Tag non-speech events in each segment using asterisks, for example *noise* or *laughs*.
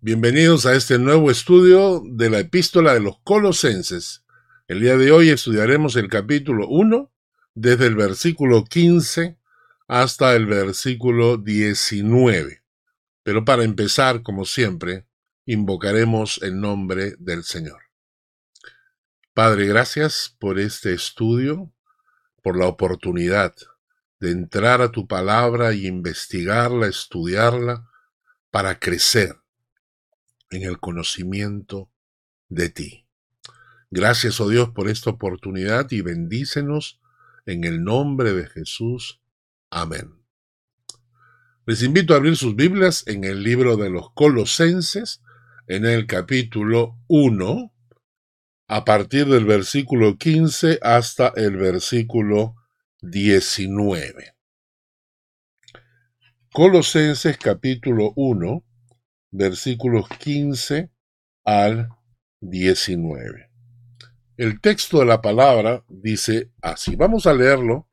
Bienvenidos a este nuevo estudio de la epístola de los colosenses. El día de hoy estudiaremos el capítulo 1 desde el versículo 15 hasta el versículo 19. Pero para empezar, como siempre, invocaremos el nombre del Señor. Padre, gracias por este estudio, por la oportunidad de entrar a tu palabra y investigarla, estudiarla, para crecer en el conocimiento de ti. Gracias, oh Dios, por esta oportunidad y bendícenos en el nombre de Jesús. Amén. Les invito a abrir sus Biblias en el libro de los Colosenses, en el capítulo 1, a partir del versículo 15 hasta el versículo 19. Colosenses capítulo 1, versículos 15 al 19. El texto de la palabra dice así. Vamos a leerlo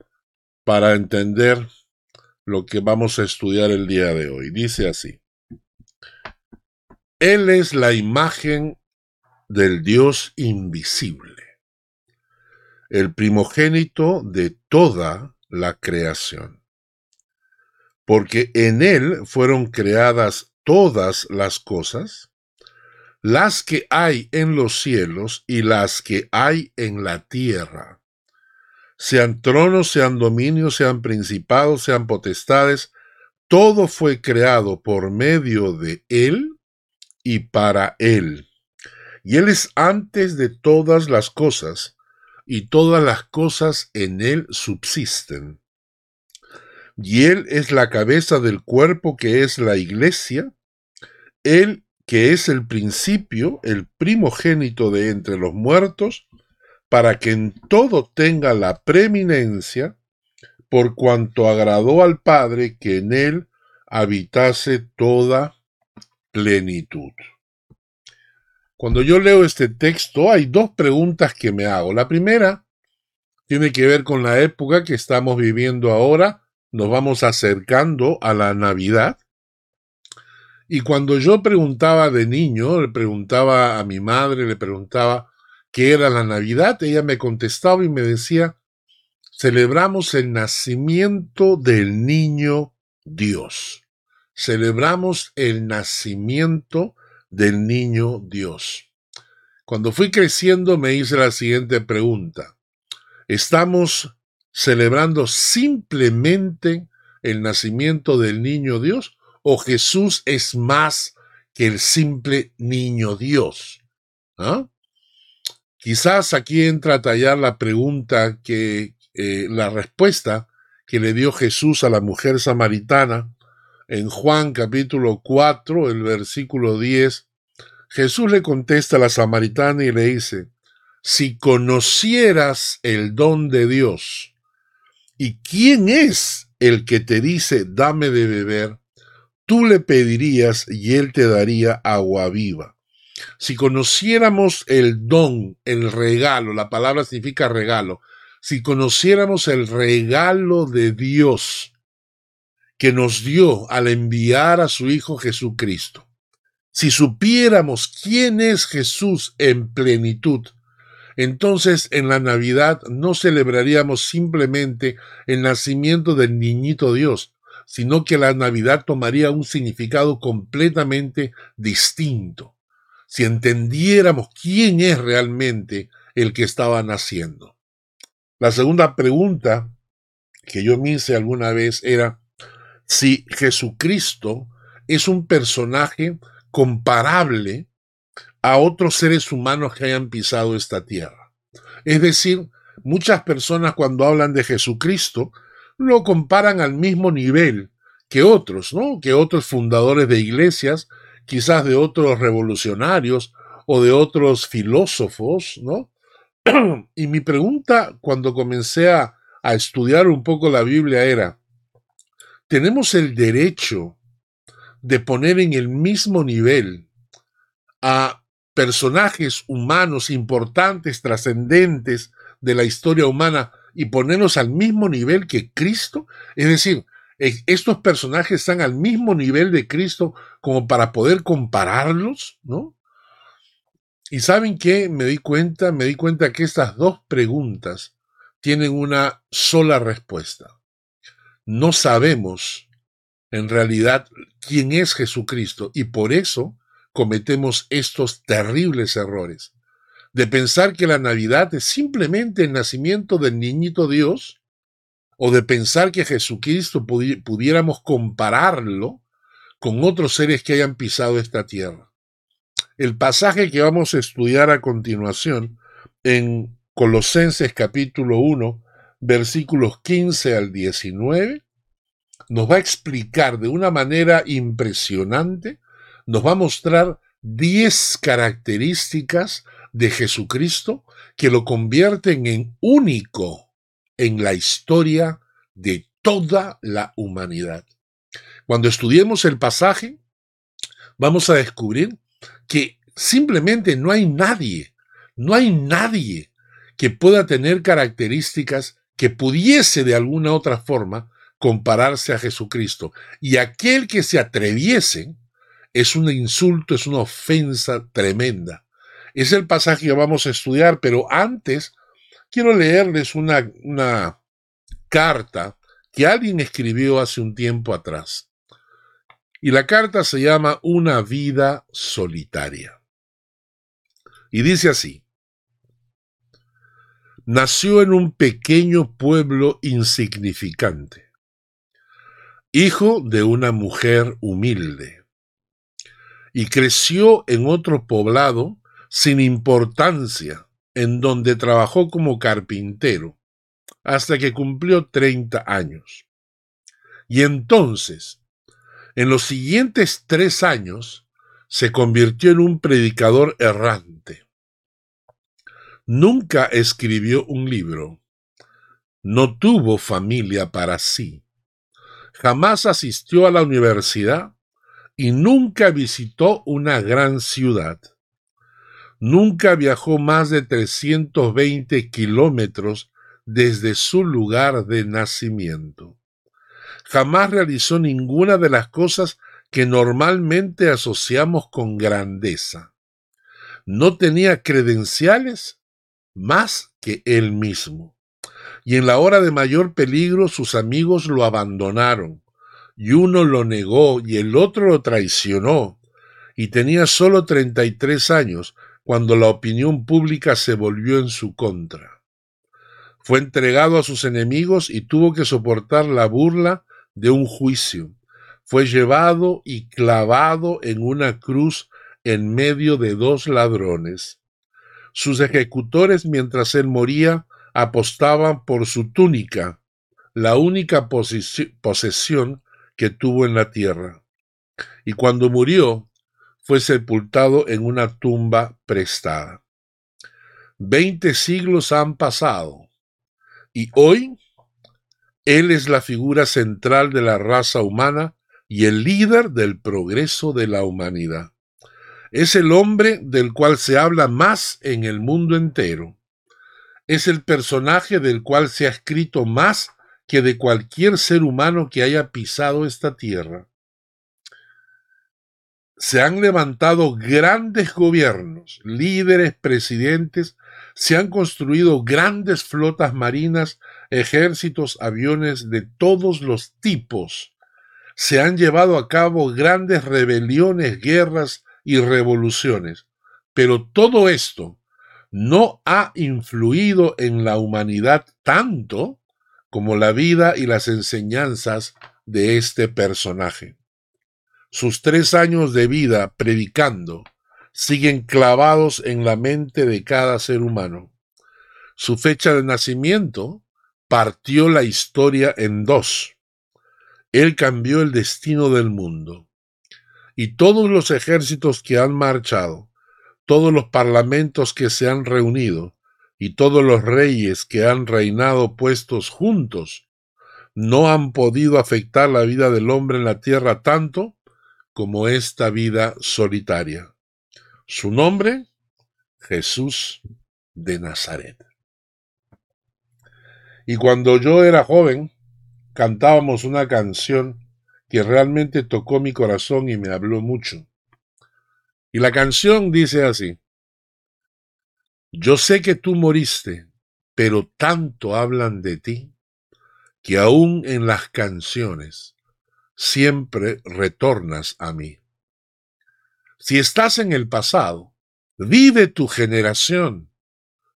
para entender lo que vamos a estudiar el día de hoy. Dice así. Él es la imagen del Dios invisible, el primogénito de toda la creación, porque en Él fueron creadas todas las cosas, las que hay en los cielos y las que hay en la tierra, sean tronos, sean dominios, sean principados, sean potestades, todo fue creado por medio de Él y para Él. Y Él es antes de todas las cosas, y todas las cosas en Él subsisten. Y Él es la cabeza del cuerpo que es la iglesia, él que es el principio, el primogénito de entre los muertos, para que en todo tenga la preeminencia, por cuanto agradó al Padre que en él habitase toda plenitud. Cuando yo leo este texto hay dos preguntas que me hago. La primera tiene que ver con la época que estamos viviendo ahora. Nos vamos acercando a la Navidad. Y cuando yo preguntaba de niño, le preguntaba a mi madre, le preguntaba qué era la Navidad, ella me contestaba y me decía, celebramos el nacimiento del niño Dios. Celebramos el nacimiento del niño Dios. Cuando fui creciendo me hice la siguiente pregunta. ¿Estamos celebrando simplemente el nacimiento del niño Dios o Jesús es más que el simple niño Dios. ¿Ah? Quizás aquí entra a tallar la pregunta que, eh, la respuesta que le dio Jesús a la mujer samaritana en Juan capítulo 4, el versículo 10. Jesús le contesta a la samaritana y le dice, si conocieras el don de Dios, ¿y quién es el que te dice, dame de beber? tú le pedirías y él te daría agua viva. Si conociéramos el don, el regalo, la palabra significa regalo, si conociéramos el regalo de Dios que nos dio al enviar a su Hijo Jesucristo, si supiéramos quién es Jesús en plenitud, entonces en la Navidad no celebraríamos simplemente el nacimiento del niñito Dios, sino que la Navidad tomaría un significado completamente distinto si entendiéramos quién es realmente el que estaba naciendo. La segunda pregunta que yo me hice alguna vez era si Jesucristo es un personaje comparable a otros seres humanos que hayan pisado esta tierra. Es decir, muchas personas cuando hablan de Jesucristo lo comparan al mismo nivel que otros, ¿no? Que otros fundadores de iglesias, quizás de otros revolucionarios o de otros filósofos, ¿no? *clears throat* y mi pregunta cuando comencé a, a estudiar un poco la Biblia era, ¿tenemos el derecho de poner en el mismo nivel a personajes humanos importantes, trascendentes de la historia humana y ponerlos al mismo nivel que Cristo? Es decir, estos personajes están al mismo nivel de Cristo como para poder compararlos, ¿no? Y saben qué, me di cuenta, me di cuenta que estas dos preguntas tienen una sola respuesta. No sabemos en realidad quién es Jesucristo y por eso cometemos estos terribles errores de pensar que la Navidad es simplemente el nacimiento del niñito Dios o de pensar que Jesucristo pudiéramos compararlo con otros seres que hayan pisado esta tierra. El pasaje que vamos a estudiar a continuación en Colosenses capítulo 1, versículos 15 al 19, nos va a explicar de una manera impresionante, nos va a mostrar 10 características de Jesucristo que lo convierten en único en la historia de toda la humanidad. Cuando estudiemos el pasaje, vamos a descubrir que simplemente no hay nadie, no hay nadie que pueda tener características que pudiese de alguna otra forma compararse a Jesucristo. Y aquel que se atreviese es un insulto, es una ofensa tremenda. Es el pasaje que vamos a estudiar, pero antes quiero leerles una, carta que alguien escribió hace un tiempo atrás. Y la carta se llama Una vida solitaria. Y dice así, nació en un pequeño pueblo insignificante, hijo de una mujer humilde, y creció en otro poblado sin importancia en donde trabajó como carpintero hasta que cumplió 30 años. Y entonces, en los siguientes tres años, se convirtió en un predicador errante. Nunca escribió un libro. No tuvo familia para sí. Jamás asistió a la universidad y nunca visitó una gran ciudad nunca viajó más de 320 kilómetros desde su lugar de nacimiento. Jamás realizó ninguna de las cosas que normalmente asociamos con grandeza. No tenía credenciales más que él mismo. Y en la hora de mayor peligro sus amigos lo abandonaron, y uno lo negó y el otro lo traicionó, y tenía solo treinta y tres años cuando la opinión pública se volvió en su contra. Fue entregado a sus enemigos y tuvo que soportar la burla de un juicio. Fue llevado y clavado en una cruz en medio de dos ladrones. Sus ejecutores, mientras él moría, apostaban por su túnica, la única posesión que tuvo en la tierra. Y cuando murió, fue sepultado en una tumba prestada. Veinte siglos han pasado y hoy Él es la figura central de la raza humana y el líder del progreso de la humanidad. Es el hombre del cual se habla más en el mundo entero. Es el personaje del cual se ha escrito más que de cualquier ser humano que haya pisado esta tierra se han levantado grandes gobiernos, líderes, presidentes, se han construido grandes flotas marinas, ejércitos, aviones de todos los tipos. Se han llevado a cabo grandes rebeliones, guerras y revoluciones. Pero todo esto no ha influido en la humanidad tanto como la vida y las enseñanzas de este personaje sus tres años de vida predicando siguen clavados en la mente de cada ser humano. Su fecha de nacimiento partió la historia en dos. Él cambió el destino del mundo. Y todos los ejércitos que han marchado, todos los parlamentos que se han reunido, y todos los reyes que han reinado puestos juntos, no han podido afectar la vida del hombre en la tierra tanto como esta vida solitaria. Su nombre, Jesús de Nazaret. Y cuando yo era joven, cantábamos una canción que realmente tocó mi corazón y me habló mucho. Y la canción dice así, yo sé que tú moriste, pero tanto hablan de ti que aún en las canciones siempre retornas a mí. Si estás en el pasado, vive tu generación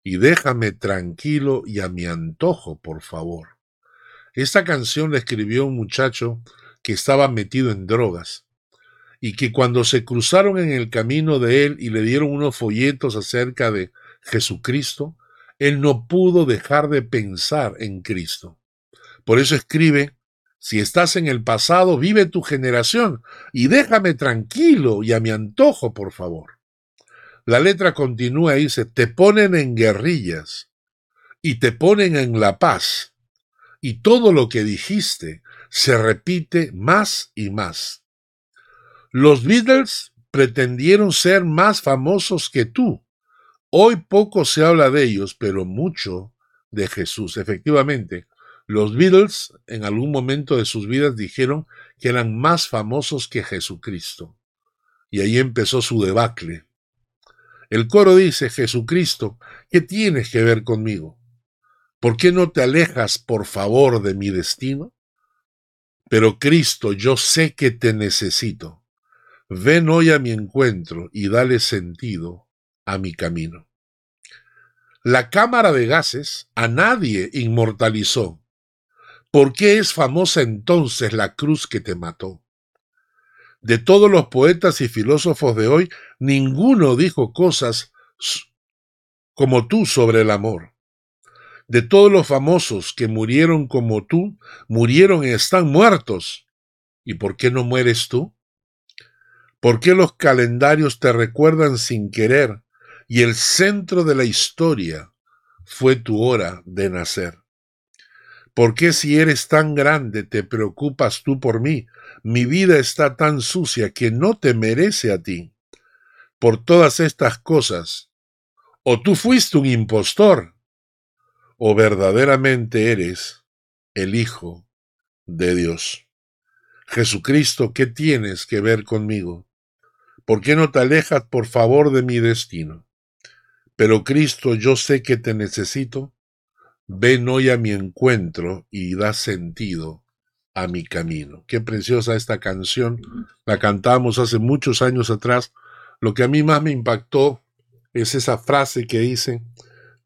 y déjame tranquilo y a mi antojo, por favor. Esta canción la escribió un muchacho que estaba metido en drogas y que cuando se cruzaron en el camino de él y le dieron unos folletos acerca de Jesucristo, él no pudo dejar de pensar en Cristo. Por eso escribe, si estás en el pasado, vive tu generación y déjame tranquilo y a mi antojo, por favor. La letra continúa y dice, te ponen en guerrillas y te ponen en la paz y todo lo que dijiste se repite más y más. Los Beatles pretendieron ser más famosos que tú. Hoy poco se habla de ellos, pero mucho de Jesús. Efectivamente, los Beatles en algún momento de sus vidas dijeron que eran más famosos que Jesucristo. Y ahí empezó su debacle. El coro dice, Jesucristo, ¿qué tienes que ver conmigo? ¿Por qué no te alejas, por favor, de mi destino? Pero Cristo, yo sé que te necesito. Ven hoy a mi encuentro y dale sentido a mi camino. La cámara de gases a nadie inmortalizó, ¿Por qué es famosa entonces la cruz que te mató? De todos los poetas y filósofos de hoy, ninguno dijo cosas como tú sobre el amor. De todos los famosos que murieron como tú, murieron y están muertos. ¿Y por qué no mueres tú? ¿Por qué los calendarios te recuerdan sin querer y el centro de la historia fue tu hora de nacer? ¿Por qué si eres tan grande te preocupas tú por mí? Mi vida está tan sucia que no te merece a ti. Por todas estas cosas, o tú fuiste un impostor, o verdaderamente eres el Hijo de Dios. Jesucristo, ¿qué tienes que ver conmigo? ¿Por qué no te alejas, por favor, de mi destino? Pero Cristo, yo sé que te necesito Ven hoy a mi encuentro y da sentido a mi camino. Qué preciosa esta canción. La cantamos hace muchos años atrás. Lo que a mí más me impactó es esa frase que dice,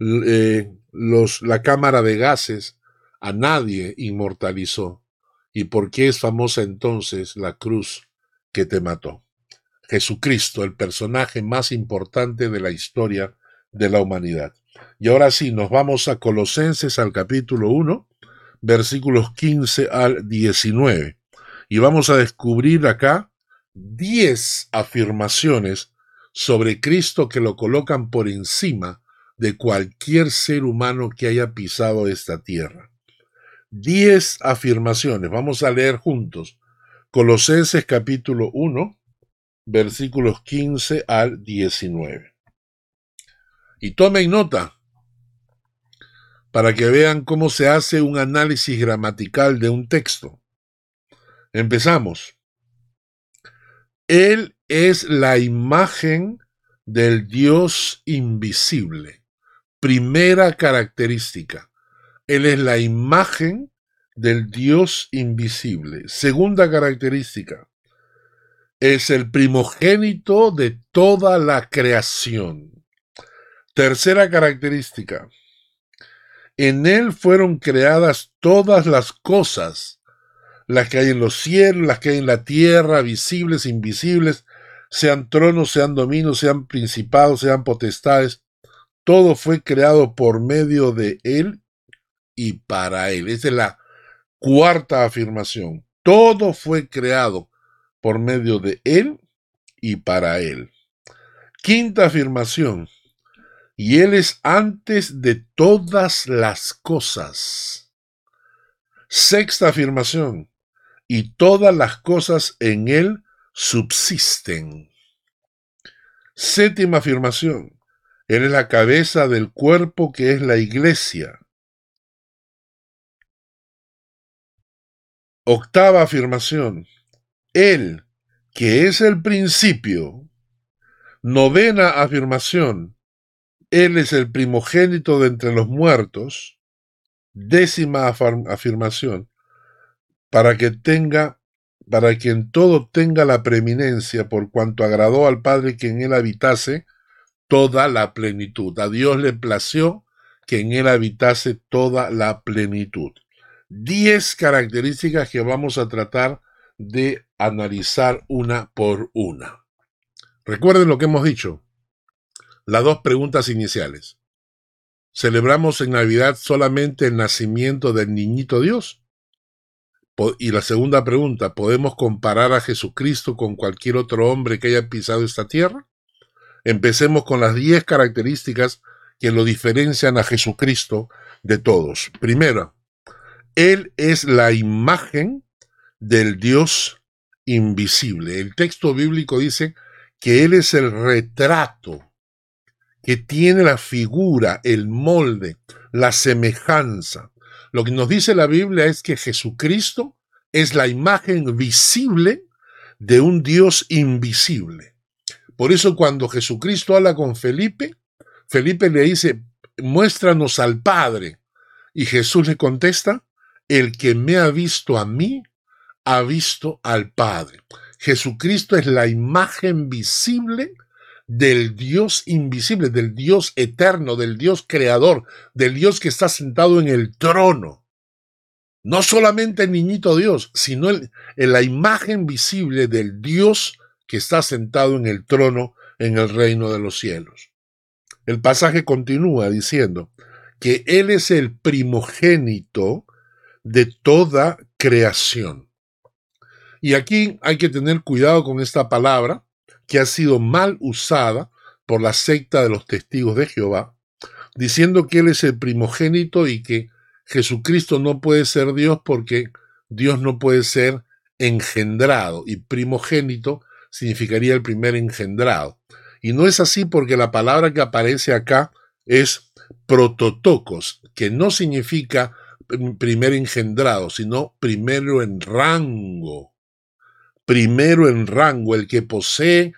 eh, la cámara de gases a nadie inmortalizó. ¿Y por qué es famosa entonces la cruz que te mató? Jesucristo, el personaje más importante de la historia de la humanidad. Y ahora sí, nos vamos a Colosenses al capítulo 1, versículos 15 al 19. Y vamos a descubrir acá 10 afirmaciones sobre Cristo que lo colocan por encima de cualquier ser humano que haya pisado esta tierra. 10 afirmaciones. Vamos a leer juntos. Colosenses capítulo 1, versículos 15 al 19. Y tomen nota para que vean cómo se hace un análisis gramatical de un texto. Empezamos. Él es la imagen del Dios invisible. Primera característica. Él es la imagen del Dios invisible. Segunda característica. Es el primogénito de toda la creación. Tercera característica. En él fueron creadas todas las cosas, las que hay en los cielos, las que hay en la tierra, visibles, invisibles, sean tronos, sean dominios, sean principados, sean potestades. Todo fue creado por medio de él y para él. Esa es la cuarta afirmación. Todo fue creado por medio de él y para él. Quinta afirmación y Él es antes de todas las cosas. Sexta afirmación, y todas las cosas en Él subsisten. Séptima afirmación, Él es la cabeza del cuerpo que es la iglesia. Octava afirmación. Él, que es el principio. Novena afirmación. Él es el primogénito de entre los muertos. Décima afirmación. Para que tenga, para que en todo tenga la preeminencia, por cuanto agradó al Padre que en él habitase toda la plenitud. A Dios le plació que en él habitase toda la plenitud. Diez características que vamos a tratar de analizar una por una. Recuerden lo que hemos dicho. Las dos preguntas iniciales. ¿Celebramos en Navidad solamente el nacimiento del niñito Dios? Y la segunda pregunta, ¿podemos comparar a Jesucristo con cualquier otro hombre que haya pisado esta tierra? Empecemos con las diez características que lo diferencian a Jesucristo de todos. Primero, Él es la imagen del Dios invisible. El texto bíblico dice que Él es el retrato, que tiene la figura, el molde, la semejanza. Lo que nos dice la Biblia es que Jesucristo es la imagen visible de un Dios invisible. Por eso cuando Jesucristo habla con Felipe, Felipe le dice, muéstranos al Padre. Y Jesús le contesta, el que me ha visto a mí, ha visto al Padre. Jesucristo es la imagen visible del Dios invisible, del Dios eterno, del Dios creador, del Dios que está sentado en el trono. No solamente el niñito Dios, sino en la imagen visible del Dios que está sentado en el trono en el reino de los cielos. El pasaje continúa diciendo que Él es el primogénito de toda creación. Y aquí hay que tener cuidado con esta palabra que ha sido mal usada por la secta de los testigos de Jehová, diciendo que Él es el primogénito y que Jesucristo no puede ser Dios porque Dios no puede ser engendrado y primogénito significaría el primer engendrado. Y no es así porque la palabra que aparece acá es prototocos, que no significa primer engendrado, sino primero en rango. Primero en rango, el que posee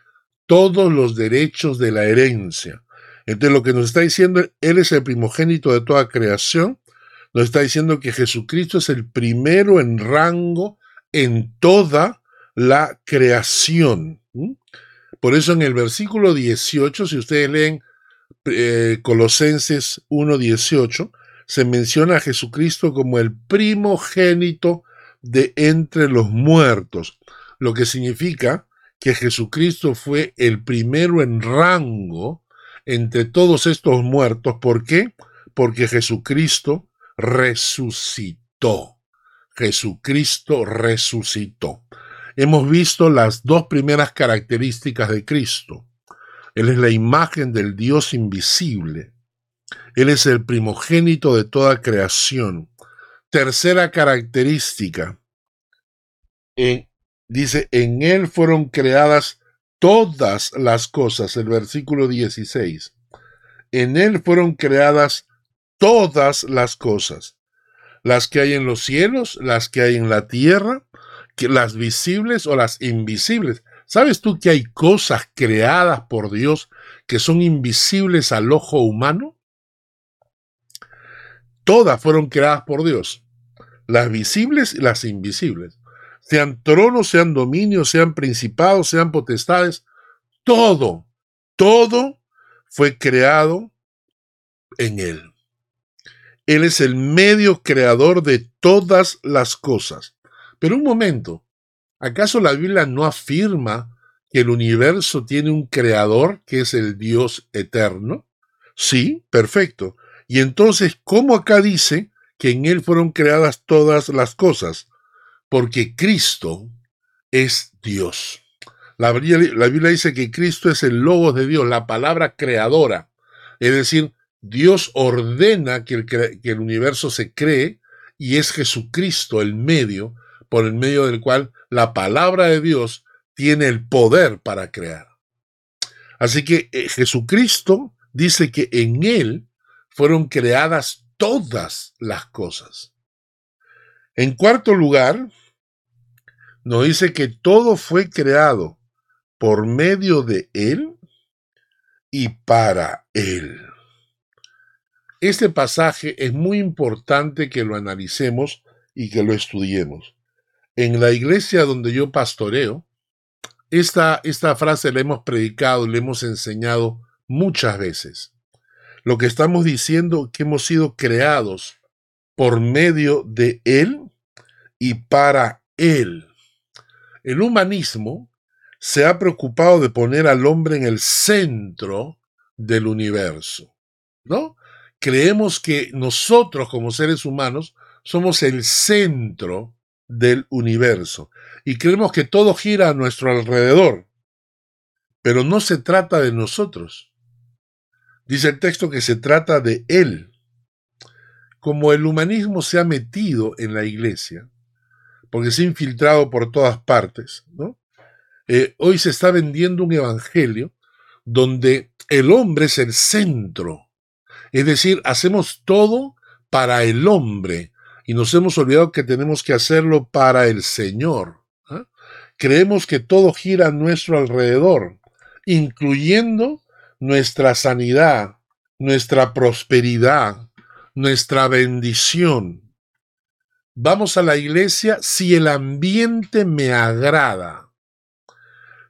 todos los derechos de la herencia. Entonces lo que nos está diciendo, Él es el primogénito de toda creación, nos está diciendo que Jesucristo es el primero en rango en toda la creación. Por eso en el versículo 18, si ustedes leen eh, Colosenses 1.18, se menciona a Jesucristo como el primogénito de entre los muertos, lo que significa que Jesucristo fue el primero en rango entre todos estos muertos. ¿Por qué? Porque Jesucristo resucitó. Jesucristo resucitó hemos visto las dos primeras características de Cristo. Él es la imagen del Dios invisible. Él es el primogénito de toda creación. Tercera característica. Dice, en Él fueron creadas todas las cosas, el versículo 16. En Él fueron creadas todas las cosas, las que hay en los cielos, las que hay en la tierra, las visibles o las invisibles. ¿Sabes tú que hay cosas creadas por Dios que son invisibles al ojo humano? Todas fueron creadas por Dios, las visibles y las invisibles. Sean tronos, sean dominios, sean principados, sean potestades, todo, todo fue creado en Él. Él es el medio creador de todas las cosas. Pero un momento, ¿acaso la Biblia no afirma que el universo tiene un creador que es el Dios eterno? Sí, perfecto. Y entonces, ¿cómo acá dice que en Él fueron creadas todas las cosas? Porque Cristo es Dios. La Biblia, dice que Cristo es el logo de Dios, la palabra creadora. Es decir, Dios ordena que el, que el universo se cree y es Jesucristo el medio por el medio del cual la palabra de Dios tiene el poder para crear. Así que eh, Jesucristo dice que en Él fueron creadas todas las cosas. En cuarto lugar, nos dice que todo fue creado por medio de Él y para Él. Este pasaje es muy importante que lo analicemos y que lo estudiemos. En la iglesia donde yo pastoreo, esta, esta frase la hemos predicado la hemos enseñado muchas veces. Lo que estamos diciendo que hemos sido creados por medio de Él y para Él. El humanismo se ha preocupado de poner al hombre en el centro del universo, ¿no? Creemos que nosotros como seres humanos somos el centro del universo y creemos que todo gira a nuestro alrededor. Pero no se trata de nosotros. Dice el texto que se trata de Él. Como el humanismo se ha metido en la iglesia, porque se ha infiltrado por todas partes. Eh, hoy se está vendiendo un evangelio donde el hombre es el centro. Es decir, hacemos todo para el hombre y nos hemos olvidado que tenemos que hacerlo para el Señor. ¿ah? Creemos que todo gira a nuestro alrededor, incluyendo nuestra sanidad, nuestra prosperidad, nuestra bendición. Vamos a la iglesia si el ambiente me agrada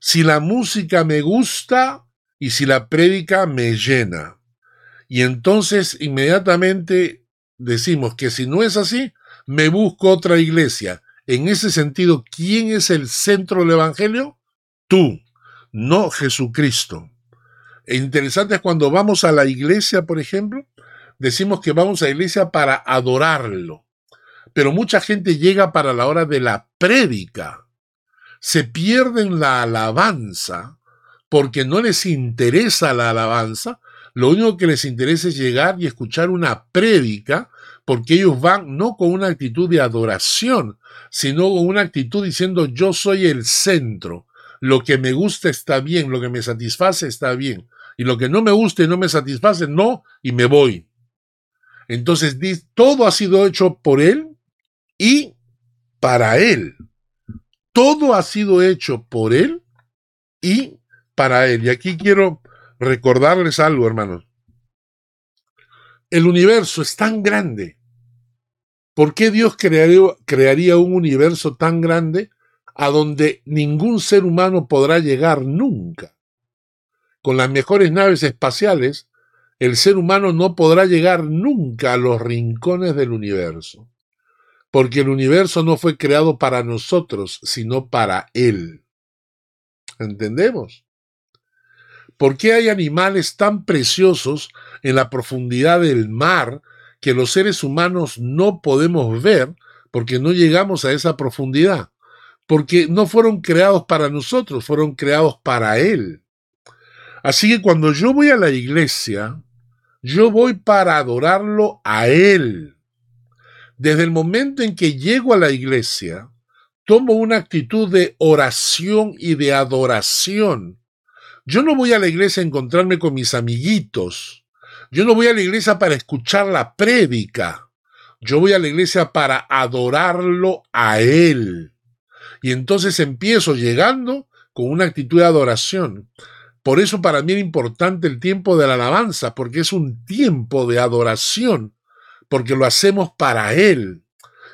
si la música me gusta y si la prédica me llena. Y entonces inmediatamente decimos que si no es así, me busco otra iglesia. En ese sentido, ¿quién es el centro del Evangelio? Tú, no Jesucristo. E interesante es cuando vamos a la iglesia, por ejemplo, decimos que vamos a iglesia para adorarlo. Pero mucha gente llega para la hora de la prédica se pierden la alabanza porque no les interesa la alabanza, lo único que les interesa es llegar y escuchar una prédica, porque ellos van no con una actitud de adoración, sino con una actitud diciendo yo soy el centro, lo que me gusta está bien, lo que me satisface está bien, y lo que no me gusta y no me satisface, no, y me voy. Entonces, todo ha sido hecho por Él y para Él. Todo ha sido hecho por Él y para Él. Y aquí quiero recordarles algo, hermanos. El universo es tan grande. ¿Por qué Dios crearía, un universo tan grande a donde ningún ser humano podrá llegar nunca? Con las mejores naves espaciales, el ser humano no podrá llegar nunca a los rincones del universo porque el universo no fue creado para nosotros, sino para Él. ¿Entendemos? ¿Por qué hay animales tan preciosos en la profundidad del mar que los seres humanos no podemos ver porque no llegamos a esa profundidad? Porque no fueron creados para nosotros, fueron creados para Él. Así que cuando yo voy a la iglesia, yo voy para adorarlo a Él desde el momento en que llego a la iglesia, tomo una actitud de oración y de adoración. Yo no voy a la iglesia a encontrarme con mis amiguitos. Yo no voy a la iglesia para escuchar la prédica. Yo voy a la iglesia para adorarlo a Él. Y entonces empiezo llegando con una actitud de adoración. Por eso para mí es importante el tiempo de la alabanza, porque es un tiempo de adoración porque lo hacemos para Él.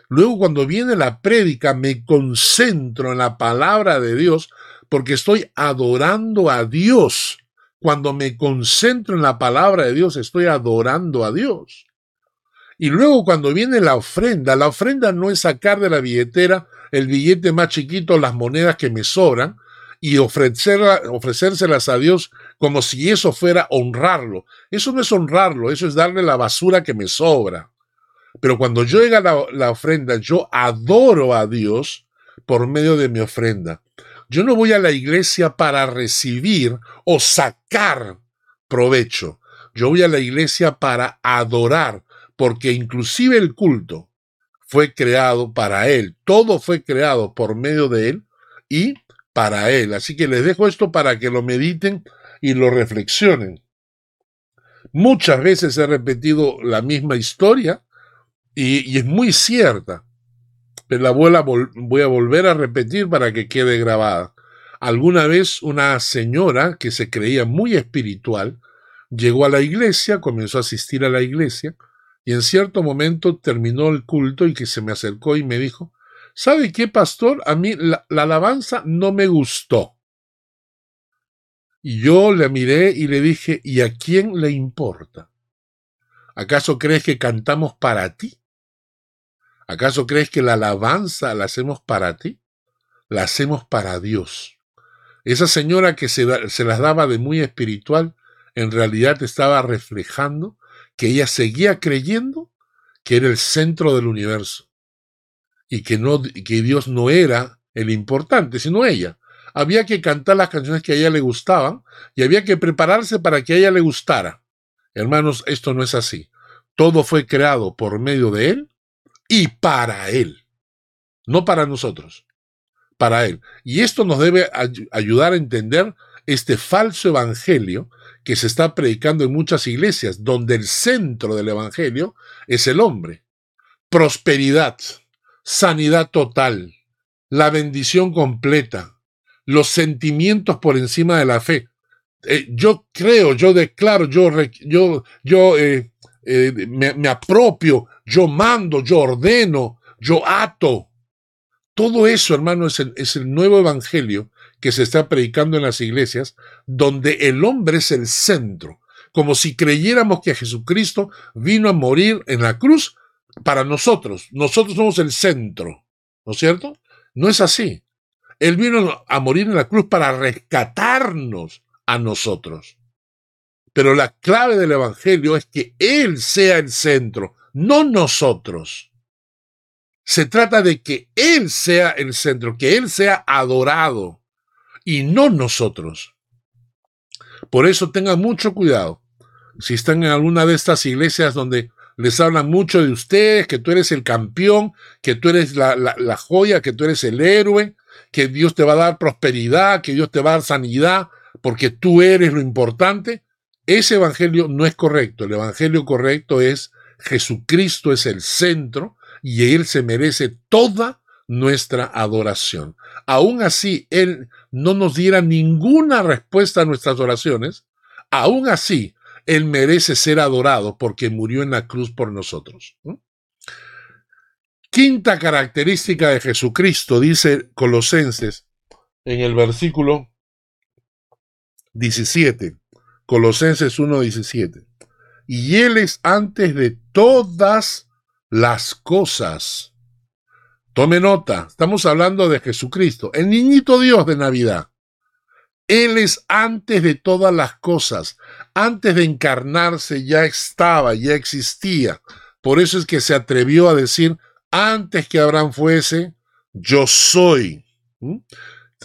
Luego cuando viene la prédica me concentro en la palabra de Dios porque estoy adorando a Dios. Cuando me concentro en la palabra de Dios estoy adorando a Dios. Y luego cuando viene la ofrenda, la ofrenda no es sacar de la billetera el billete más chiquito, las monedas que me sobran, y ofrecérselas a Dios como si eso fuera honrarlo. Eso no es honrarlo, eso es darle la basura que me sobra. Pero cuando yo llega la, la ofrenda, yo adoro a Dios por medio de mi ofrenda. Yo no voy a la iglesia para recibir o sacar provecho. Yo voy a la iglesia para adorar, porque inclusive el culto fue creado para Él. Todo fue creado por medio de Él y para Él. Así que les dejo esto para que lo mediten y lo reflexionen. Muchas veces he repetido la misma historia y, es muy cierta. pero la voy a, voy a volver a repetir para que quede grabada. Alguna vez una señora que se creía muy espiritual llegó a la iglesia, comenzó a asistir a la iglesia, y en cierto momento terminó el culto y que se me acercó y me dijo, ¿sabe qué, pastor? A mí la, alabanza no me gustó. Y yo le miré y le dije, ¿y a quién le importa? ¿Acaso crees que cantamos para ti? ¿Acaso crees que la alabanza la hacemos para ti? La hacemos para Dios. Esa señora que se, se las daba de muy espiritual, en realidad estaba reflejando que ella seguía creyendo que era el centro del universo y que, no, que Dios no era el importante, sino ella. Había que cantar las canciones que a ella le gustaban y había que prepararse para que a ella le gustara. Hermanos, esto no es así. Todo fue creado por medio de Él y para Él. No para nosotros, para Él. Y esto nos debe ayudar a entender este falso evangelio que se está predicando en muchas iglesias, donde el centro del Evangelio es el hombre. Prosperidad, sanidad total, la bendición completa, los sentimientos por encima de la fe. Eh, yo creo, yo declaro, yo, yo, yo eh, eh, me, apropio, yo mando, yo ordeno, yo ato. Todo eso, hermano, es el, es el nuevo evangelio que se está predicando en las iglesias, donde el hombre es el centro, como si creyéramos que Jesucristo vino a morir en la cruz para nosotros. Nosotros somos el centro, ¿no es cierto? No es así. Él vino a morir en la cruz para rescatarnos a nosotros. Pero la clave del Evangelio es que Él sea el centro, no nosotros. Se trata de que Él sea el centro, que Él sea adorado y no nosotros. Por eso tengan mucho cuidado. Si están en alguna de estas iglesias donde les hablan mucho de ustedes, que tú eres el campeón, que tú eres la, joya, que tú eres el héroe, que Dios te va a dar prosperidad, que Dios te va a dar sanidad, porque tú eres lo importante, ese evangelio no es correcto. El evangelio correcto es Jesucristo es el centro y Él se merece toda nuestra adoración. Aún así, Él no nos diera ninguna respuesta a nuestras oraciones, aún así, Él merece ser adorado porque murió en la cruz por nosotros. Quinta característica de Jesucristo, dice Colosenses en el versículo 17, Colosenses 1:17. Y Él es antes de todas las cosas Tome nota, estamos hablando de Jesucristo, el niñito Dios de Navidad. Él es antes de todas las cosas, antes de encarnarse ya estaba, ya existía. Por eso es que se atrevió a decir, antes que Abraham fuese, yo soy. ¿Mm?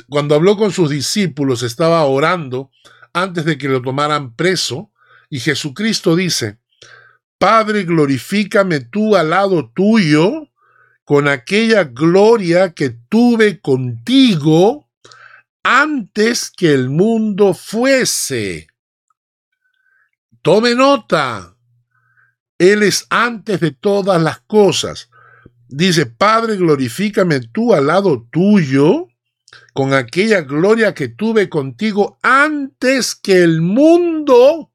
Cuando habló con sus discípulos, estaba orando antes de que lo tomaran preso, y Jesucristo dice, Padre, glorifícame tú al lado tuyo con aquella gloria que tuve contigo antes que el mundo fuese. Tome nota. Él es antes de todas las cosas. Dice, Padre, glorifícame tú al lado tuyo con aquella gloria que tuve contigo antes que el mundo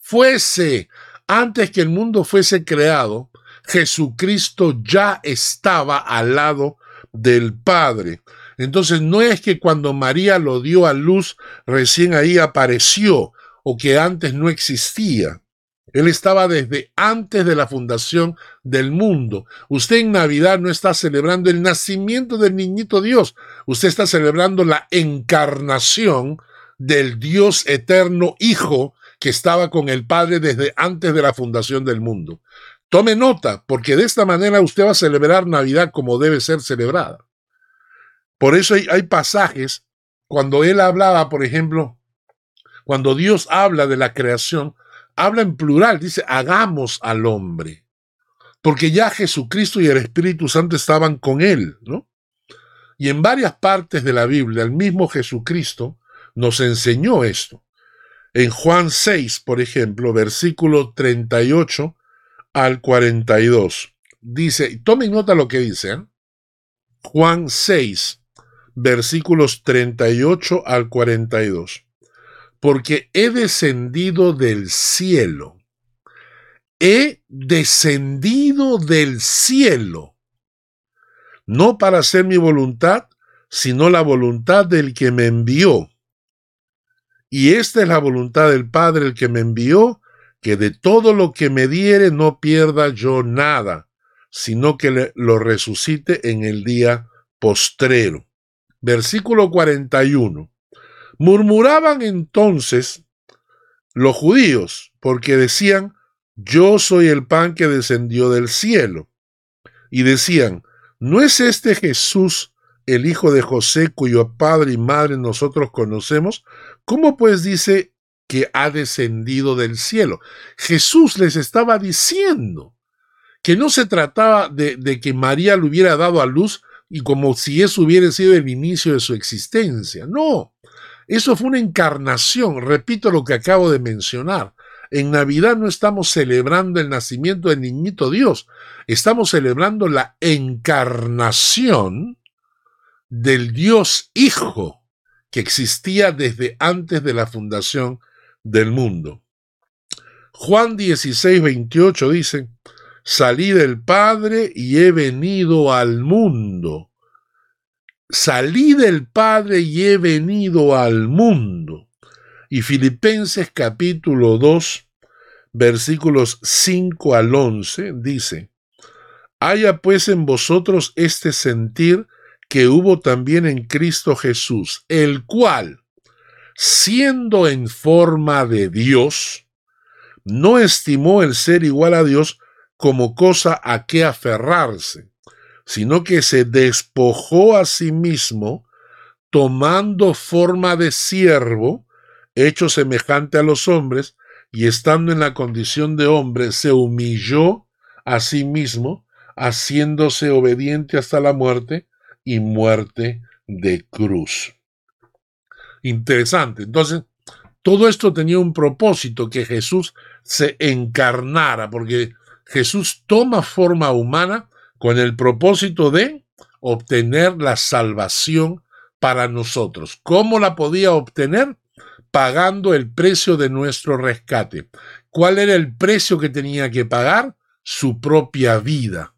fuese, antes que el mundo fuese creado. Jesucristo ya estaba al lado del Padre. Entonces no es que cuando María lo dio a luz recién ahí apareció o que antes no existía. Él estaba desde antes de la fundación del mundo. Usted en Navidad no está celebrando el nacimiento del niñito Dios, usted está celebrando la encarnación del Dios eterno Hijo que estaba con el Padre desde antes de la fundación del mundo. Tome nota, porque de esta manera usted va a celebrar Navidad como debe ser celebrada. Por eso hay, pasajes, cuando él hablaba, por ejemplo, cuando Dios habla de la creación, habla en plural, dice, hagamos al hombre. Porque ya Jesucristo y el Espíritu Santo estaban con él, ¿no? Y en varias partes de la Biblia, el mismo Jesucristo nos enseñó esto. En Juan 6, por ejemplo, versículo 38, al 42. Dice, tomen nota lo que dice. ¿eh? Juan 6, versículos 38 al 42. Porque he descendido del cielo. He descendido del cielo. No para hacer mi voluntad, sino la voluntad del que me envió. Y esta es la voluntad del Padre el que me envió, que de todo lo que me diere no pierda yo nada, sino que lo resucite en el día postrero. Versículo 41. Murmuraban entonces los judíos, porque decían, yo soy el pan que descendió del cielo. Y decían, ¿no es este Jesús el hijo de José cuyo padre y madre nosotros conocemos? ¿Cómo pues dice que ha descendido del cielo? Jesús les estaba diciendo que no se trataba de, de que María le hubiera dado a luz y como si eso hubiera sido el inicio de su existencia. No, eso fue una encarnación, repito lo que acabo de mencionar. En Navidad no estamos celebrando el nacimiento del niñito Dios, estamos celebrando la encarnación del Dios Hijo que existía desde antes de la fundación del mundo. Juan 16, 28 dice, salí del Padre y he venido al mundo. Salí del Padre y he venido al mundo. Y Filipenses capítulo 2, versículos 5 al 11 dice, Haya pues en vosotros este sentir que hubo también en Cristo Jesús, el cual, siendo en forma de Dios, no estimó el ser igual a Dios como cosa a que aferrarse, sino que se despojó a sí mismo, tomando forma de siervo, hecho semejante a los hombres, y estando en la condición de hombre, se humilló a sí mismo, haciéndose obediente hasta la muerte y muerte de cruz. Interesante. Entonces, todo esto tenía un propósito, que Jesús se encarnara, porque Jesús toma forma humana con el propósito de obtener la salvación para nosotros. ¿Cómo la podía obtener? Pagando el precio de nuestro rescate. ¿Cuál era el precio que tenía que pagar? Su propia vida.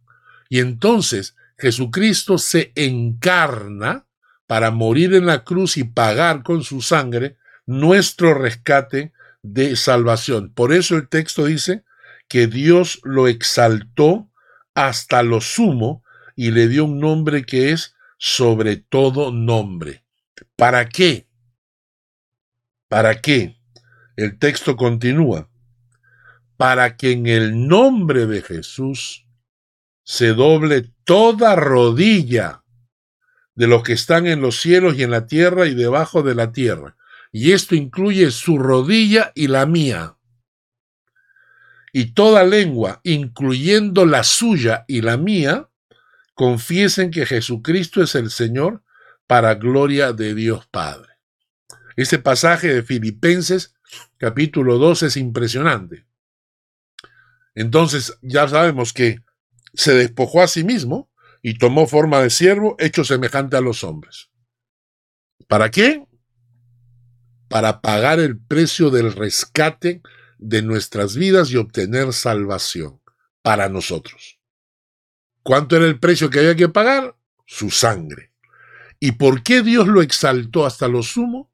Y entonces Jesucristo se encarna para morir en la cruz y pagar con su sangre nuestro rescate de salvación. Por eso el texto dice, que Dios lo exaltó hasta lo sumo y le dio un nombre que es sobre todo nombre. ¿Para qué? ¿Para qué? El texto continúa. Para que en el nombre de Jesús se doble toda rodilla de los que están en los cielos y en la tierra y debajo de la tierra. Y esto incluye su rodilla y la mía y toda lengua, incluyendo la suya y la mía, confiesen que Jesucristo es el Señor para gloria de Dios Padre. Este pasaje de Filipenses capítulo 2 es impresionante. Entonces ya sabemos que se despojó a sí mismo y tomó forma de siervo hecho semejante a los hombres. ¿Para qué? Para pagar el precio del rescate de nuestras vidas y obtener salvación para nosotros. ¿Cuánto era el precio que había que pagar? Su sangre. ¿Y por qué Dios lo exaltó hasta lo sumo?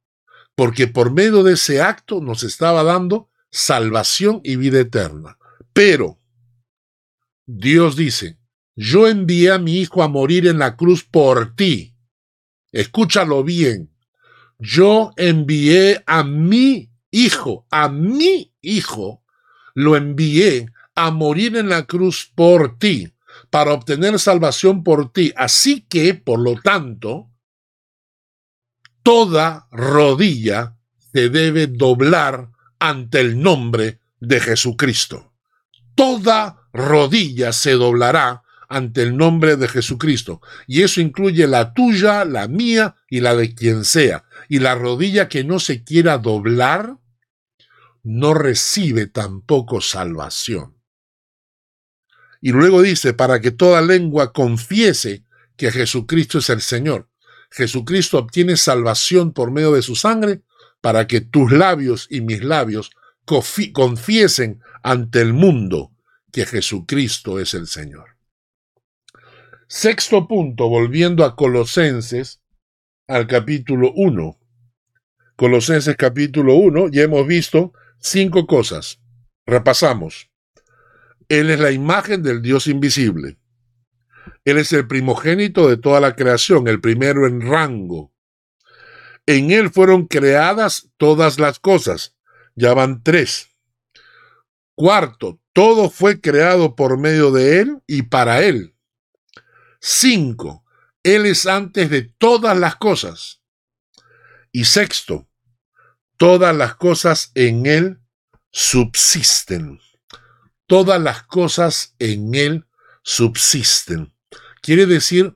Porque por medio de ese acto nos estaba dando salvación y vida eterna. Pero Dios dice, yo envié a mi hijo a morir en la cruz por ti. Escúchalo bien. Yo envié a mi hijo, a mi hijo, lo envié a morir en la cruz por ti, para obtener salvación por ti. Así que, por lo tanto, toda rodilla se debe doblar ante el nombre de Jesucristo. Toda rodilla se doblará ante el nombre de Jesucristo. Y eso incluye la tuya, la mía y la de quien sea. Y la rodilla que no se quiera doblar no recibe tampoco salvación. Y luego dice, para que toda lengua confiese que Jesucristo es el Señor. Jesucristo obtiene salvación por medio de su sangre para que tus labios y mis labios confiesen ante el mundo que Jesucristo es el Señor. Sexto punto, volviendo a Colosenses, al capítulo 1. Colosenses capítulo 1, ya hemos visto cinco cosas. Repasamos. Él es la imagen del Dios invisible. Él es el primogénito de toda la creación, el primero en rango. En Él fueron creadas todas las cosas. Ya van tres. Cuarto, todo fue creado por medio de Él y para Él. Cinco, Él es antes de todas las cosas. Y sexto, todas las cosas en Él subsisten. Todas las cosas en Él subsisten. Quiere decir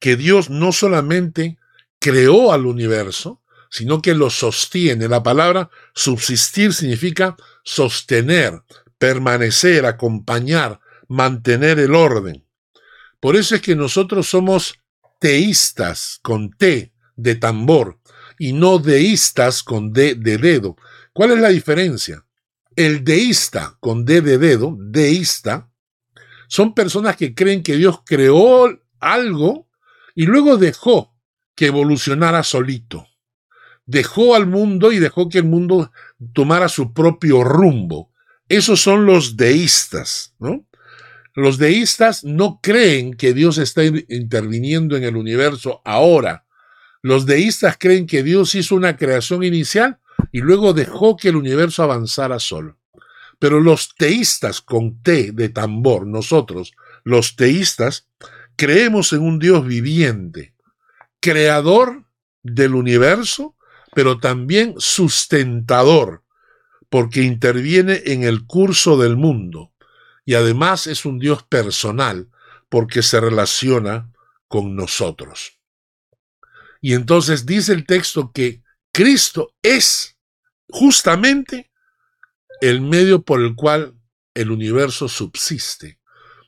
que Dios no solamente creó al universo, sino que lo sostiene. La palabra subsistir significa sostener, permanecer, acompañar, mantener el orden. Por eso es que nosotros somos teístas con T de tambor y no deístas con D de dedo. ¿Cuál es la diferencia? El deísta con D de dedo, deísta, son personas que creen que Dios creó algo y luego dejó que evolucionara solito. Dejó al mundo y dejó que el mundo tomara su propio rumbo. Esos son los deístas, ¿no? Los deístas no creen que Dios está interviniendo en el universo ahora. Los deístas creen que Dios hizo una creación inicial y luego dejó que el universo avanzara solo. Pero los teístas con T de tambor, nosotros, los teístas, creemos en un Dios viviente, creador del universo, pero también sustentador, porque interviene en el curso del mundo. Y además es un Dios personal, porque se relaciona con nosotros. Y entonces dice el texto que Cristo es justamente el medio por el cual el universo subsiste.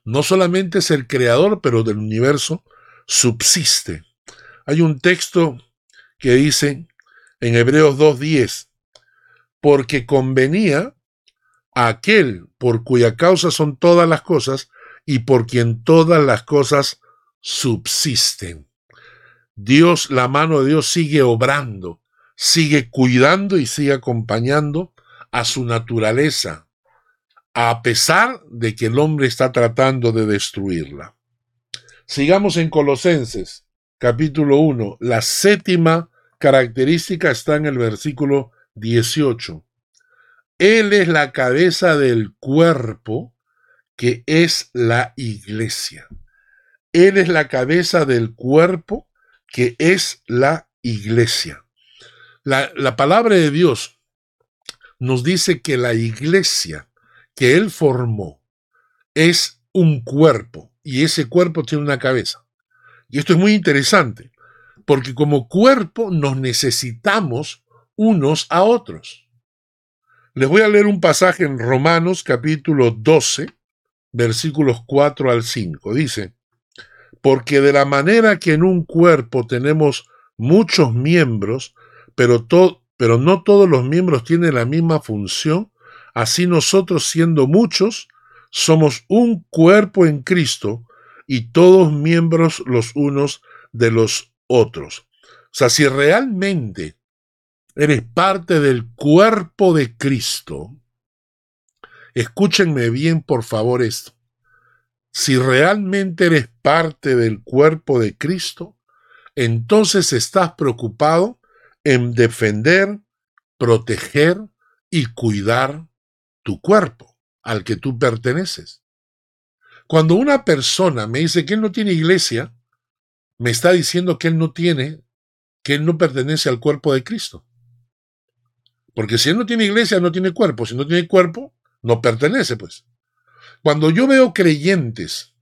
No solamente es el creador, pero del universo subsiste. Hay un texto que dice en Hebreos 2.10, porque convenía a aquel por cuya causa son todas las cosas y por quien todas las cosas subsisten. Dios, la mano de Dios sigue obrando, sigue cuidando y sigue acompañando a su naturaleza, a pesar de que el hombre está tratando de destruirla. Sigamos en Colosenses, capítulo 1. La séptima característica está en el versículo 18. Él es la cabeza del cuerpo que es la iglesia. Él es la cabeza del cuerpo que es la iglesia. La, la palabra de Dios nos dice que la iglesia que él formó es un cuerpo y ese cuerpo tiene una cabeza. Y esto es muy interesante, porque como cuerpo nos necesitamos unos a otros. Les voy a leer un pasaje en Romanos capítulo 12, versículos 4 al 5. Dice, porque de la manera que en un cuerpo tenemos muchos miembros, pero, pero no todos los miembros tienen la misma función, así nosotros siendo muchos, somos un cuerpo en Cristo y todos miembros los unos de los otros. O sea, si realmente eres parte del cuerpo de Cristo, escúchenme bien por favor esto. Si realmente eres parte del cuerpo de Cristo, entonces estás preocupado en defender, proteger y cuidar tu cuerpo al que tú perteneces. Cuando una persona me dice que él no tiene iglesia, me está diciendo que él no tiene, que él no pertenece al cuerpo de Cristo. Porque si él no tiene iglesia, no tiene cuerpo. Si no tiene cuerpo, no pertenece, pues. Cuando yo veo creyentes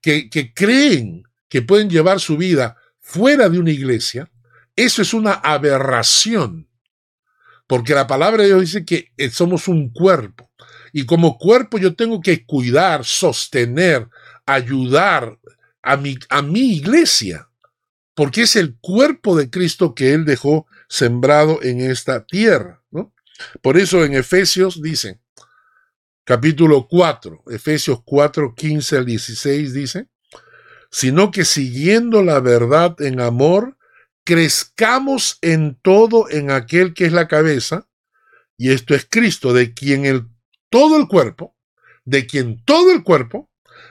que, creen que pueden llevar su vida fuera de una iglesia, eso es una aberración, porque la palabra de Dios dice que eh, somos un cuerpo. Y como cuerpo yo tengo que cuidar, sostener, ayudar, a mi, iglesia, porque es el cuerpo de Cristo que Él dejó sembrado en esta tierra. ¿no? Por eso en Efesios dice, capítulo 4, Efesios 4, 15 al 16 dice, sino que siguiendo la verdad en amor, crezcamos en todo en aquel que es la cabeza, y esto es Cristo, de quien el, todo el cuerpo, de quien todo el cuerpo,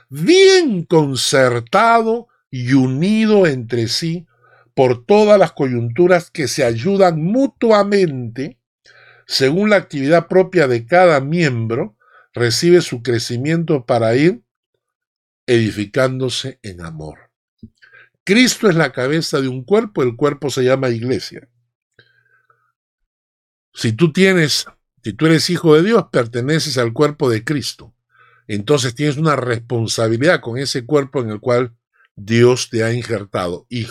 bien concertado y unido entre sí por todas las coyunturas que se ayudan mutuamente, según la actividad propia de cada miembro, recibe su crecimiento para ir edificándose en amor. Cristo es la cabeza de un cuerpo, el cuerpo se llama iglesia. Si tú tienes, si tú eres hijo de Dios, perteneces al cuerpo de Cristo. Entonces tienes una responsabilidad con ese cuerpo en el cual Dios te ha injertado. Y,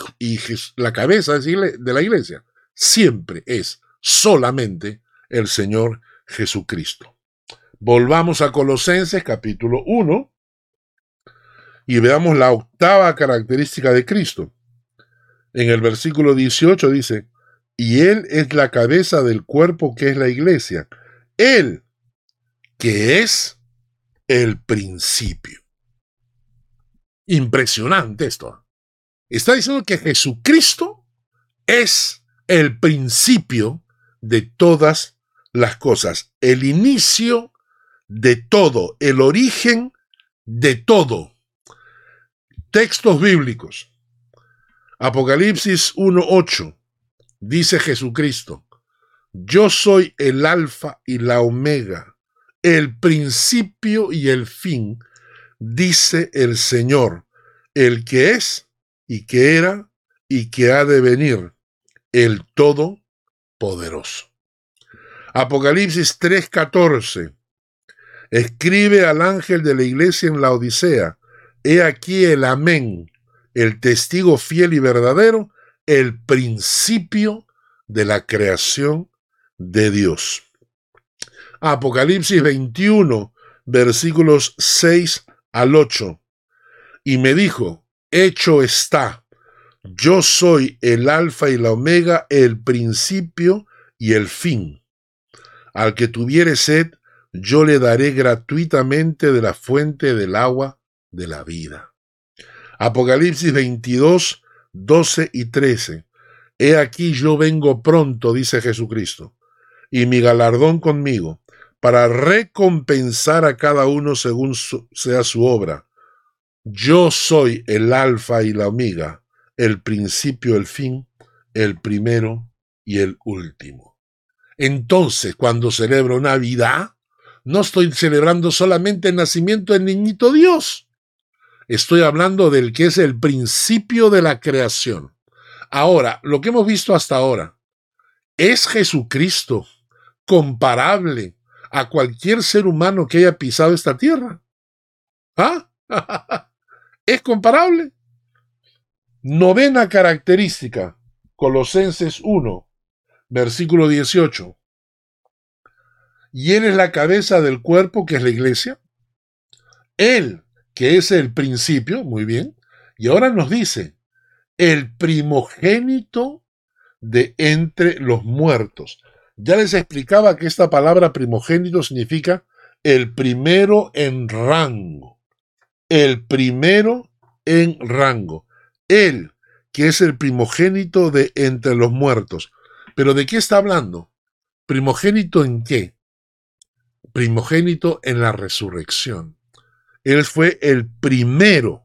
la cabeza de la iglesia siempre es solamente el Señor Jesucristo. Volvamos a Colosenses capítulo 1 y veamos la octava característica de Cristo. En el versículo 18 dice, y Él es la cabeza del cuerpo que es la iglesia. Él, que es el principio. Impresionante esto. Está diciendo que Jesucristo es el principio de todas las cosas, el inicio de todo, el origen de todo. Textos bíblicos. Apocalipsis 1.8 dice Jesucristo, yo soy el alfa y la omega, el principio y el fin, dice el Señor, el que es y que era y que ha de venir, el Todopoderoso. Apocalipsis 3:14. Escribe al ángel de la iglesia en la Odisea, he aquí el amén, el testigo fiel y verdadero, el principio de la creación de Dios. Apocalipsis 21, versículos 6 al 8. Y me dijo, hecho está, yo soy el alfa y la omega, el principio y el fin. Al que tuviere sed, yo le daré gratuitamente de la fuente del agua de la vida. Apocalipsis 22, 12 y 13. He aquí yo vengo pronto, dice Jesucristo, y mi galardón conmigo, para recompensar a cada uno según sea su obra. Yo soy el alfa y la omega, el principio, el fin, el primero y el último. Entonces, cuando celebro Navidad, no estoy celebrando solamente el nacimiento del niñito Dios. Estoy hablando del que es el principio de la creación. Ahora, lo que hemos visto hasta ahora, ¿es Jesucristo comparable a cualquier ser humano que haya pisado esta tierra? ¿Ah? *laughs* ¿Es comparable? Novena característica, Colosenses 1, versículo 18 y Él es la cabeza del cuerpo que es la iglesia. Él, que es el principio, muy bien, y ahora nos dice, el primogénito de entre los muertos. Ya les explicaba que esta palabra primogénito significa el primero en rango. El primero en rango. Él, que es el primogénito de entre los muertos. Pero ¿de qué está hablando? ¿Primogénito en qué? Primogénito en la resurrección. Él fue el primero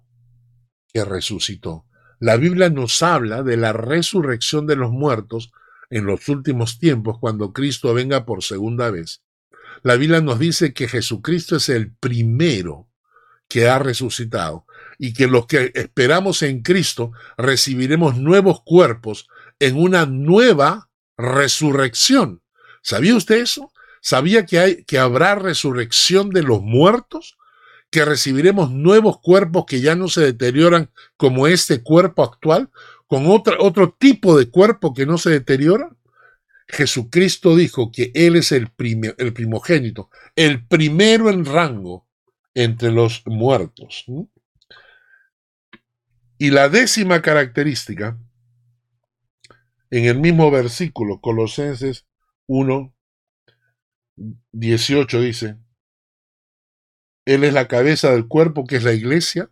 que resucitó. La Biblia nos habla de la resurrección de los muertos en los últimos tiempos, cuando Cristo venga por segunda vez. La Biblia nos dice que Jesucristo es el primero que ha resucitado y que los que esperamos en Cristo recibiremos nuevos cuerpos en una nueva resurrección. ¿Sabía usted eso? ¿Sabía que, habrá resurrección de los muertos? ¿Que recibiremos nuevos cuerpos que ya no se deterioran como este cuerpo actual? ¿Con otro tipo de cuerpo que no se deteriora? Jesucristo dijo que Él es el, el primogénito, el primero en rango entre los muertos. Y la décima característica, en el mismo versículo, Colosenses 1, 18 dice, Él es la cabeza del cuerpo que es la iglesia,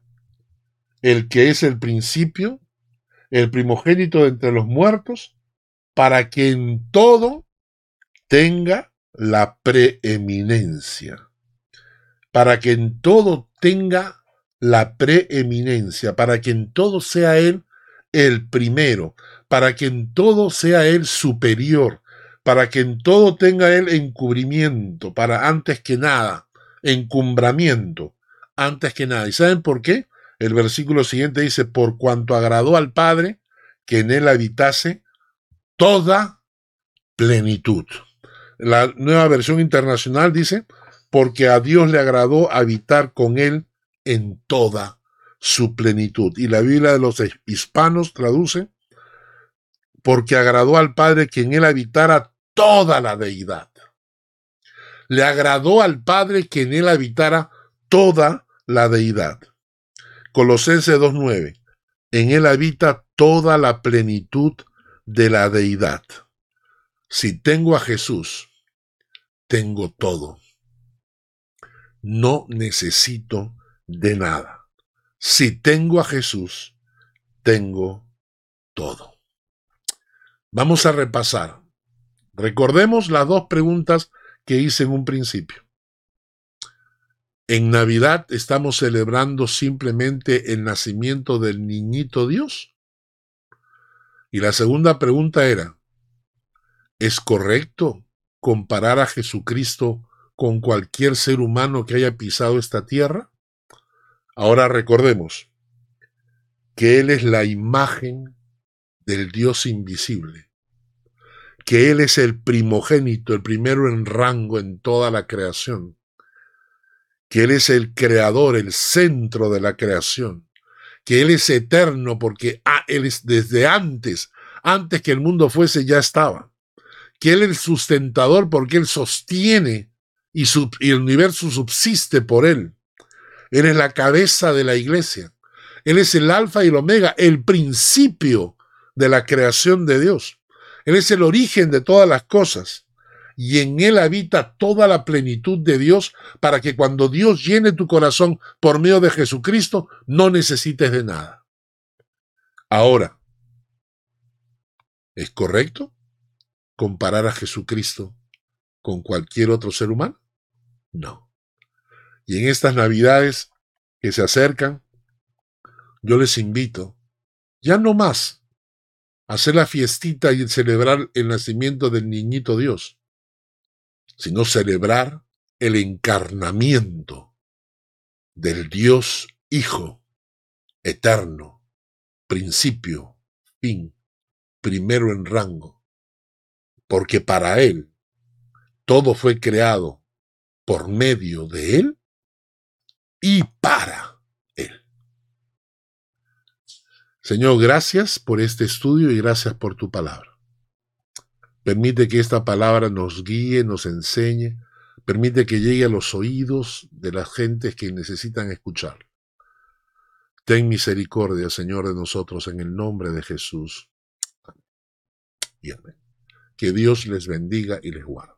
el que es el principio, el primogénito de entre los muertos, para que en todo tenga la preeminencia, para que en todo tenga la preeminencia, para que en todo sea Él el primero, para que en todo sea Él superior, para que en todo tenga Él encubrimiento, para antes que nada, encumbramiento, antes que nada. ¿Y saben por qué? El versículo siguiente dice, por cuanto agradó al Padre que en Él habitase toda plenitud. La nueva versión internacional dice, porque a Dios le agradó habitar con Él en toda su plenitud. Y la Biblia de los hispanos traduce, porque agradó al Padre que en él habitara toda la deidad. Le agradó al Padre que en él habitara toda la deidad. Colosenses 2.9. En él habita toda la plenitud de la deidad. Si tengo a Jesús, tengo todo. No necesito de nada. Si tengo a Jesús, tengo todo. Vamos a repasar. Recordemos las dos preguntas que hice en un principio. En Navidad estamos celebrando simplemente el nacimiento del niñito Dios. Y la segunda pregunta era, ¿es correcto comparar a Jesucristo con cualquier ser humano que haya pisado esta tierra? Ahora recordemos que Él es la imagen del Dios invisible, que Él es el primogénito, el primero en rango en toda la creación, que Él es el creador, el centro de la creación, que Él es eterno porque ah, Él es desde antes, antes que el mundo fuese, ya estaba, que Él es el sustentador porque Él sostiene y, y el universo subsiste por Él él es la cabeza de la iglesia. Él es el alfa y el omega, el principio de la creación de Dios. Él es el origen de todas las cosas. Y en Él habita toda la plenitud de Dios para que cuando Dios llene tu corazón por medio de Jesucristo, no necesites de nada. Ahora, ¿es correcto comparar a Jesucristo con cualquier otro ser humano? No. Y en estas navidades que se acercan, yo les invito, ya no más, hacer la fiestita y celebrar el nacimiento del niñito Dios, sino celebrar el encarnamiento del Dios Hijo eterno, principio, fin, primero en rango, porque para Él todo fue creado por medio de Él y para Él. Señor, gracias por este estudio y gracias por tu palabra. Permite que esta palabra nos guíe, nos enseñe, permite que llegue a los oídos de las gentes que necesitan escuchar. Ten misericordia, Señor, de nosotros en el nombre de Jesús. Que Dios les bendiga y les guarde.